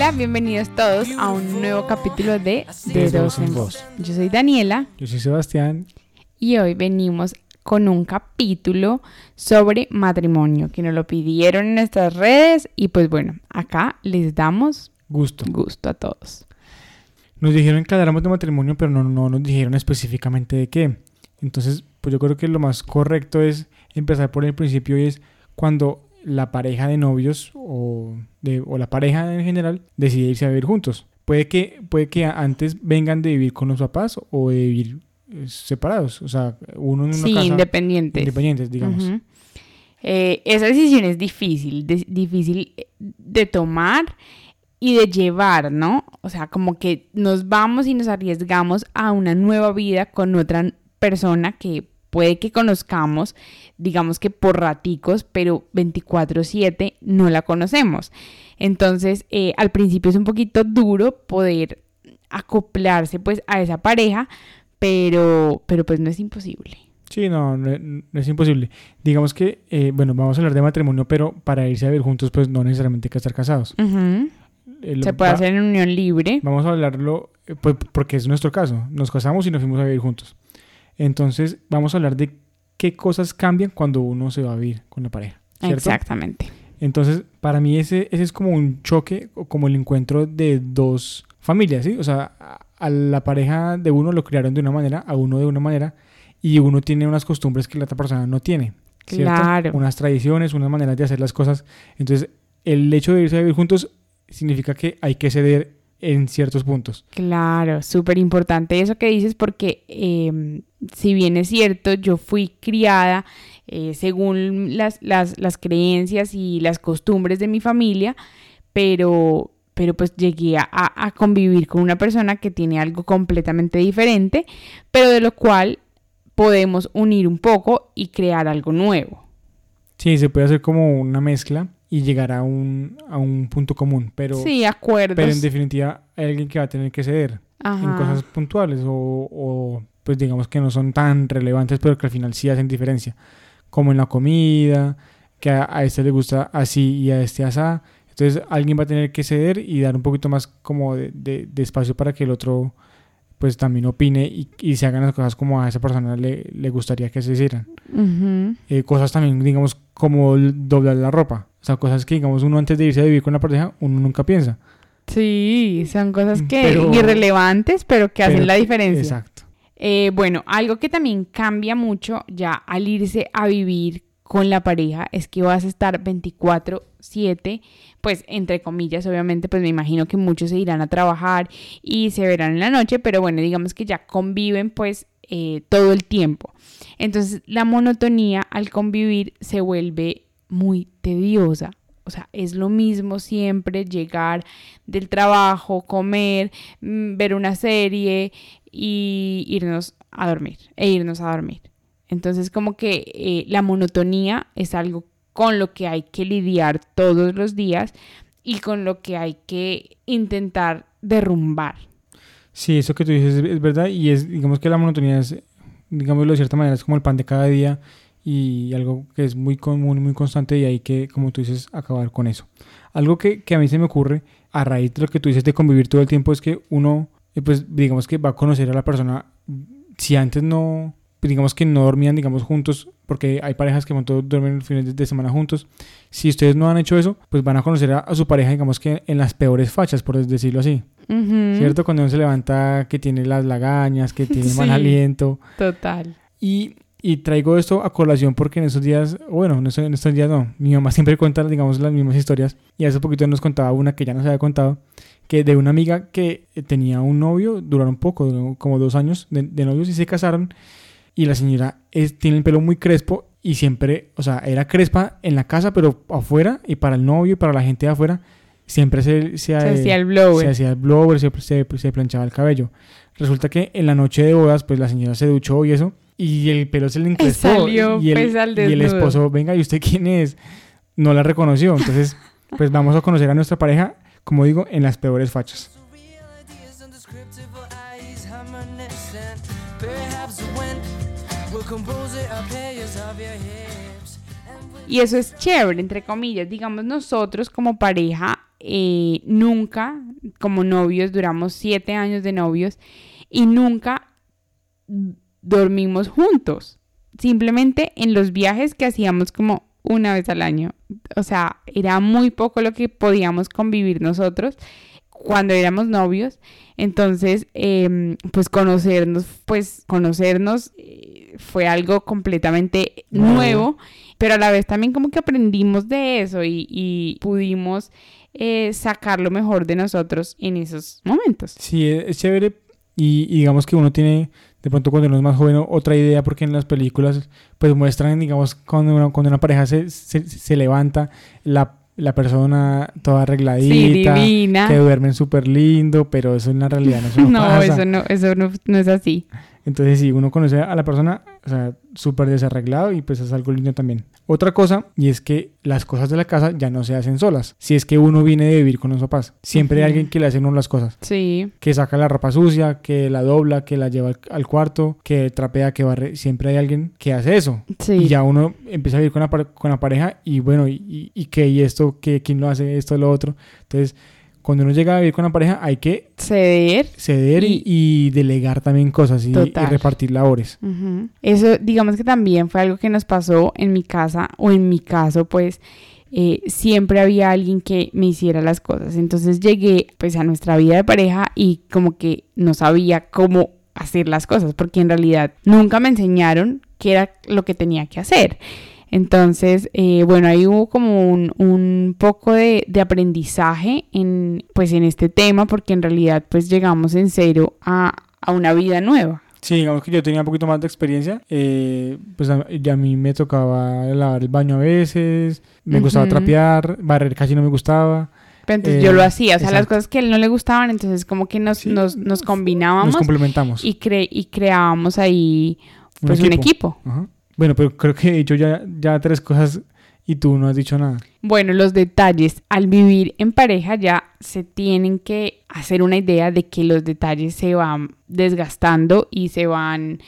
Hola, bienvenidos todos a un nuevo capítulo de De Dos en Voz. Yo soy Daniela. Yo soy Sebastián. Y hoy venimos con un capítulo sobre matrimonio que nos lo pidieron en nuestras redes y pues bueno, acá les damos gusto, gusto a todos. Nos dijeron que habláramos de matrimonio, pero no, no nos dijeron específicamente de qué. Entonces, pues yo creo que lo más correcto es empezar por el principio y es cuando la pareja de novios o, de, o la pareja en general decide irse a vivir juntos. Puede que, puede que antes vengan de vivir con los papás o de vivir eh, separados, o sea, uno en una sí, independientes. Independientes, digamos. Eh, esa decisión es difícil, difícil de tomar y de llevar, ¿no? O sea, como que nos vamos y nos arriesgamos a una nueva vida con otra persona que puede que conozcamos, digamos que por raticos, pero 24/7 no la conocemos. Entonces, eh, al principio es un poquito duro poder acoplarse pues a esa pareja, pero, pero pues no es imposible. Sí, no, no, es imposible. Digamos que, eh, bueno, vamos a hablar de matrimonio, pero para irse a vivir juntos, pues no necesariamente hay que estar casados. Se puede hacer en unión libre. Vamos a hablarlo, eh, pues, porque es nuestro caso. Nos casamos y nos fuimos a vivir juntos. Entonces, vamos a hablar de qué cosas cambian cuando uno se va a vivir con la pareja. Exactamente. Entonces, para mí ese, ese es como un choque, o como el encuentro de dos familias, ¿sí? O sea, a la pareja de uno lo criaron de una manera, a uno de una manera, y uno tiene unas costumbres que la otra persona no tiene. ¿cierto? Claro. Unas tradiciones, unas maneras de hacer las cosas. Entonces, el hecho de irse a vivir juntos significa que hay que ceder en ciertos puntos. Claro, súper importante eso que dices porque em, si bien es cierto, yo fui criada eh, según las, las, las, creencias y las costumbres de mi familia, pero, pero pues llegué a, a, convivir con una persona que tiene algo completamente diferente, pero de lo cual podemos unir un poco y crear algo nuevo. Sí, se puede hacer como una mezcla y llegar a un, a un punto común. Pero, sí, acuerdos. Pero en definitiva hay alguien que va a tener que ceder en cosas puntuales o, o, pues digamos que no son tan relevantes, pero que al final sí hacen diferencia. Como en la comida, que a, este le gusta así y a este asá. Entonces alguien va a tener que ceder y dar un poquito más como de, de, espacio para que el otro pues también opine y, y, se hagan las cosas como a esa persona le, le gustaría que se hicieran. Eh, cosas también, digamos, como doblar la ropa. O sea, cosas que, digamos, uno antes de irse a vivir con la pareja, uno nunca piensa. Sí, son cosas que irrelevantes, pero que hacen la diferencia. Exacto. Eh, bueno, algo que también cambia mucho ya al irse a vivir con la pareja es que vas a estar 24/7, pues entre comillas, obviamente, pues me imagino que muchos se irán a trabajar y se verán en la noche, pero bueno, digamos que ya conviven pues eh, todo el tiempo. Entonces la monotonía al convivir se vuelve muy tediosa. O sea, es lo mismo siempre llegar del trabajo, comer, mm, ver una serie y irnos a dormir, e irnos a dormir. Entonces como que eh, la monotonía es algo con lo que hay que lidiar todos los días y con lo que hay que intentar derrumbar. Sí, eso que tú dices es verdad y es, digamos que la monotonía es, digámoslo de cierta manera, es como el pan de cada día y algo que es muy común, muy constante y hay que, como tú dices, acabar con eso. Algo que, que a mí se me ocurre a raíz de lo que tú dices de convivir todo el tiempo es que uno, eh, pues digamos que va a conocer a la persona, si antes no, digamos que no dormían, digamos, juntos, porque hay parejas que duermen los fines de semana juntos. Si ustedes no han hecho eso, pues van a conocer a, su pareja, digamos que en las peores fachas, por decirlo así. ¿Cierto? Cuando uno se levanta que tiene las lagañas, que tiene mal aliento. Total. Y y traigo esto a colación porque en esos días, bueno, en estos, días no, mi mamá siempre cuenta, digamos, las mismas historias. Y hace poquito nos contaba una que ya nos había contado, que de una amiga que tenía un novio, duraron poco, como dos años de, novios y se casaron. Y la señora es, tiene el pelo muy crespo y siempre, o sea, era crespa en la casa, pero afuera y para el novio y para la gente de afuera, siempre se, se, hacía el blower. Se hacía el blower, se, se, se planchaba el cabello. Resulta que en la noche de bodas, pues la señora se duchó y eso y el pelo se le encrespó. y, el, pues, y el esposo, venga, ¿y usted quién es? No la reconoció. Entonces, pues vamos a conocer a nuestra pareja, como digo, en las peores fachas. Y eso es chévere, entre comillas. Digamos, nosotros como pareja, eh, nunca, como novios, duramos siete años de novios y nunca dormimos juntos. Simplemente en los viajes que hacíamos como una vez al año. O sea, era muy poco lo que podíamos convivir nosotros cuando éramos novios. Entonces, em, pues conocernos, pues conocernos eh, fue algo completamente nuevo, pero a la vez también como que aprendimos de eso y, pudimos eh, sacar lo mejor de nosotros en esos momentos. Sí, es chévere y, digamos que uno tiene de pronto cuando uno es más joven otra idea porque en las películas pues muestran digamos cuando una, cuando una pareja se, se levanta la la persona toda arregladita, que duermen súper lindo, pero eso en la realidad no, no, no eso no, eso no, no es así. Entonces, si uno conoce a la persona, o sea, súper desarreglado y pues es algo lindo también. Otra cosa, y es que las cosas de la casa ya no se hacen solas. Si es que uno viene de vivir con los papás, siempre hay alguien que le hace uno las cosas. Sí. Que saca la ropa sucia, que la dobla, que la lleva al, cuarto, que trapea, que barre. Siempre hay alguien que hace eso. Sí. Y ya uno empieza a vivir con la, con la pareja y bueno, y, y, que, y esto, que quién lo hace, esto, lo otro. Entonces, cuando uno llega a vivir con una pareja hay que ceder, ceder y, delegar también cosas y, repartir labores. Eso digamos que también fue algo que nos pasó en mi casa o en mi caso pues eh, siempre había alguien que me hiciera las cosas. Entonces llegué pues a nuestra vida de pareja y como que no sabía cómo hacer las cosas porque en realidad nunca me enseñaron qué era lo que tenía que hacer. Entonces, eh, bueno, ahí hubo como un, un poco de, de, aprendizaje en, pues, en este tema, porque en realidad pues llegamos en cero a, a una vida nueva. Sí, digamos que yo tenía un poquito más de experiencia. Eh, pues a, a, mí me tocaba lavar el baño a veces, me gustaba trapear, barrer casi no me gustaba. Pero entonces yo lo eh, hacía, o sea, las cosas que a él no le gustaban, entonces como que nos, nos, nos combinábamos. Nos complementamos. Y, cre y creábamos ahí pues un equipo. Un equipo. Bueno, pero creo que he dicho ya, ya tres cosas y tú no has dicho nada. Bueno, los detalles. Al vivir en pareja ya se tienen que hacer una idea de que los detalles se van desgastando y se van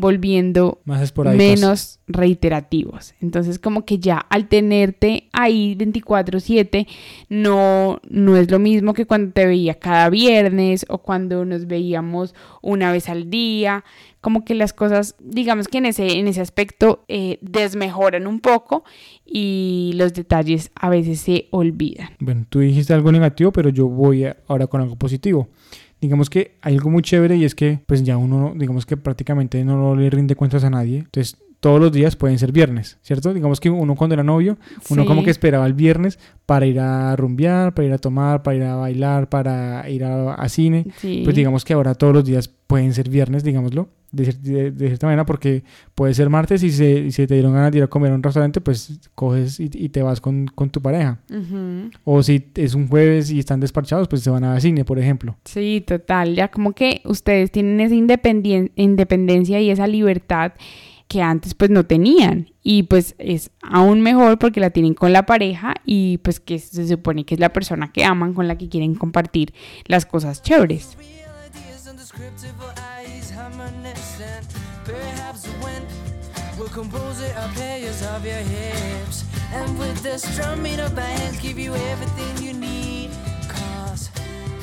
volviendo menos reiterativos. Entonces, como que ya al tenerte ahí 24/7, no, no es lo mismo que cuando te veía cada viernes o cuando nos veíamos una vez al día. Como que las cosas, digamos que en ese, en ese aspecto eh, desmejoran un poco y los detalles a veces se olvidan. Bueno, tú dijiste algo negativo, pero yo voy ahora con algo positivo digamos que hay algo muy chévere y es que pues ya uno, digamos que prácticamente no le rinde cuentas a nadie. Entonces todos los días pueden ser viernes, ¿cierto? Digamos que uno cuando era novio, uno como que esperaba el viernes para ir a rumbear, para ir a tomar, para ir a bailar, para ir a, cine. Pues digamos que ahora todos los días pueden ser viernes, digámoslo de, cierta manera porque puede ser martes y si se te dieron ganas de ir a comer a un restaurante, pues coges y, te vas con, tu pareja. O si es un jueves y están despachados, pues se van a cine, por ejemplo. Sí, total. Ya como que ustedes tienen esa independencia y esa libertad que antes pues no tenían y pues es aún mejor porque la tienen con la pareja y pues que se supone que es la persona que aman con la que quieren compartir las cosas chéveres. Compose it, I'll pay you of your hips. And with the strumming of my hands, give you everything you need. Cause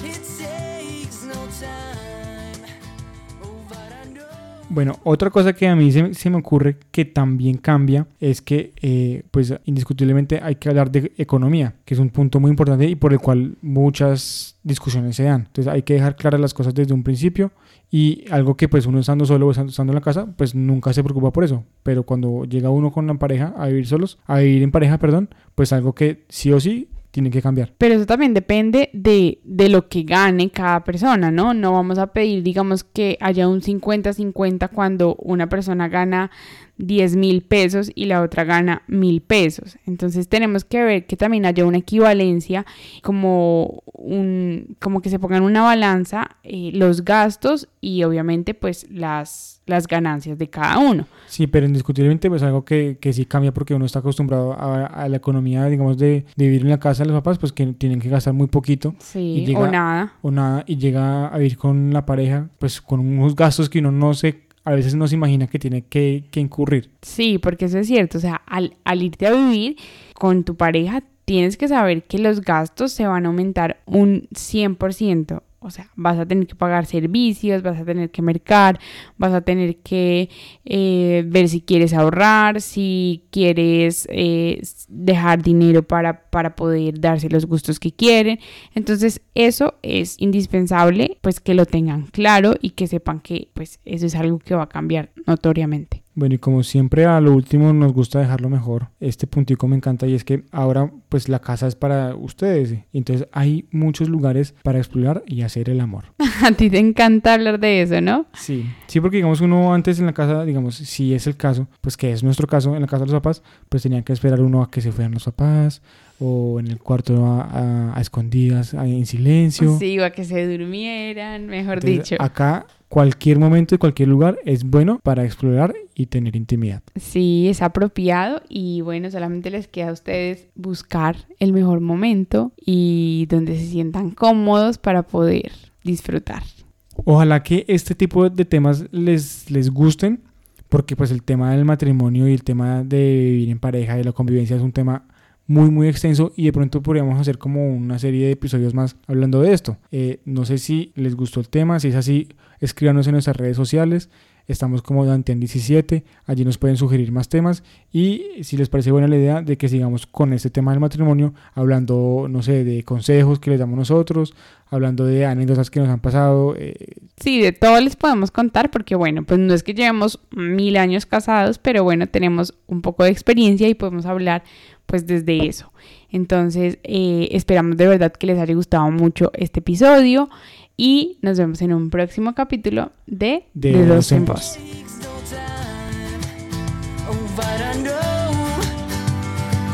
it takes no time. Bueno, otra cosa que a mí se, se, me ocurre que también cambia es que, eh, pues indiscutiblemente hay que hablar de economía, que es un punto muy importante y por el cual muchas discusiones se dan. Entonces hay que dejar claras las cosas desde un principio y algo que pues uno estando solo o estando en la casa, pues nunca se preocupa por eso. Pero cuando llega uno con la pareja a vivir solos, a vivir en pareja, perdón, pues algo que sí o sí tiene que cambiar. Pero eso también depende de, de, lo que gane cada persona, ¿no? No vamos a pedir, digamos, que haya un 50-50 cuando una persona gana 10 mil pesos y la otra gana mil pesos. Entonces tenemos que ver que también haya una equivalencia, como, un, como que se pongan una balanza eh, los gastos y obviamente pues las, las ganancias de cada uno. Sí, pero indiscutiblemente pues algo que, que sí cambia porque uno está acostumbrado a, la economía, digamos, de, vivir en la casa de los papás, pues que tienen que gastar muy poquito. Sí, o nada. O nada, y llega a vivir con la pareja, pues con unos gastos que uno no se a veces no se imagina que tiene que, que incurrir. Sí, porque eso es cierto. O sea, al, al irte a vivir con tu pareja, tienes que saber que los gastos se van a aumentar un 100%. O sea, vas a tener que pagar servicios, vas a tener que mercar, vas a tener que eh, ver si quieres ahorrar, si quieres eh, dejar dinero para, para poder darse los gustos que quieren. Entonces, eso es indispensable, pues que lo tengan claro y que sepan que pues eso es algo que va a cambiar notoriamente. Bueno, y como siempre a lo último nos gusta dejarlo mejor. Este puntico me encanta y es que ahora pues la casa es para ustedes. Entonces hay muchos lugares para explorar y hacer el amor. a ti te encanta hablar de eso, ¿no? Sí, sí, porque digamos uno antes en la casa, digamos, si es el caso, pues que es nuestro caso en la casa de los papás, pues tenían que esperar uno a que se fueran los papás o en el cuarto a, a, escondidas, en silencio. Sí, o a que se durmieran, mejor dicho. Acá cualquier momento y cualquier lugar es bueno para explorar y tener intimidad. Sí, es apropiado y bueno, solamente les queda a ustedes buscar el mejor momento y donde se sientan cómodos para poder disfrutar. Ojalá que este tipo de temas les, les gusten, porque pues el tema del matrimonio y el tema de vivir en pareja y la convivencia es un tema muy muy extenso y de pronto podríamos hacer como una serie de episodios más hablando de esto. Eh, no sé si les gustó el tema, si es así, escríbanos en nuestras redes sociales. Estamos como Dantean17, allí nos pueden sugerir más temas y si les parece buena la idea de que sigamos con este tema del matrimonio, hablando, no sé, de consejos que les damos nosotros, hablando de anécdotas que nos han pasado. Eh. Sí, de todo les podemos contar porque bueno, pues no es que llevemos mil años casados, pero bueno, tenemos un poco de experiencia y podemos hablar pues desde eso. Entonces, eh, esperamos de verdad que les haya gustado mucho este episodio y nos vemos en un próximo capítulo de De, de Dos en Voz.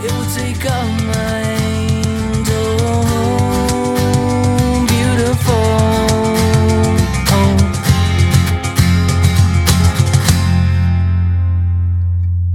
It will take all my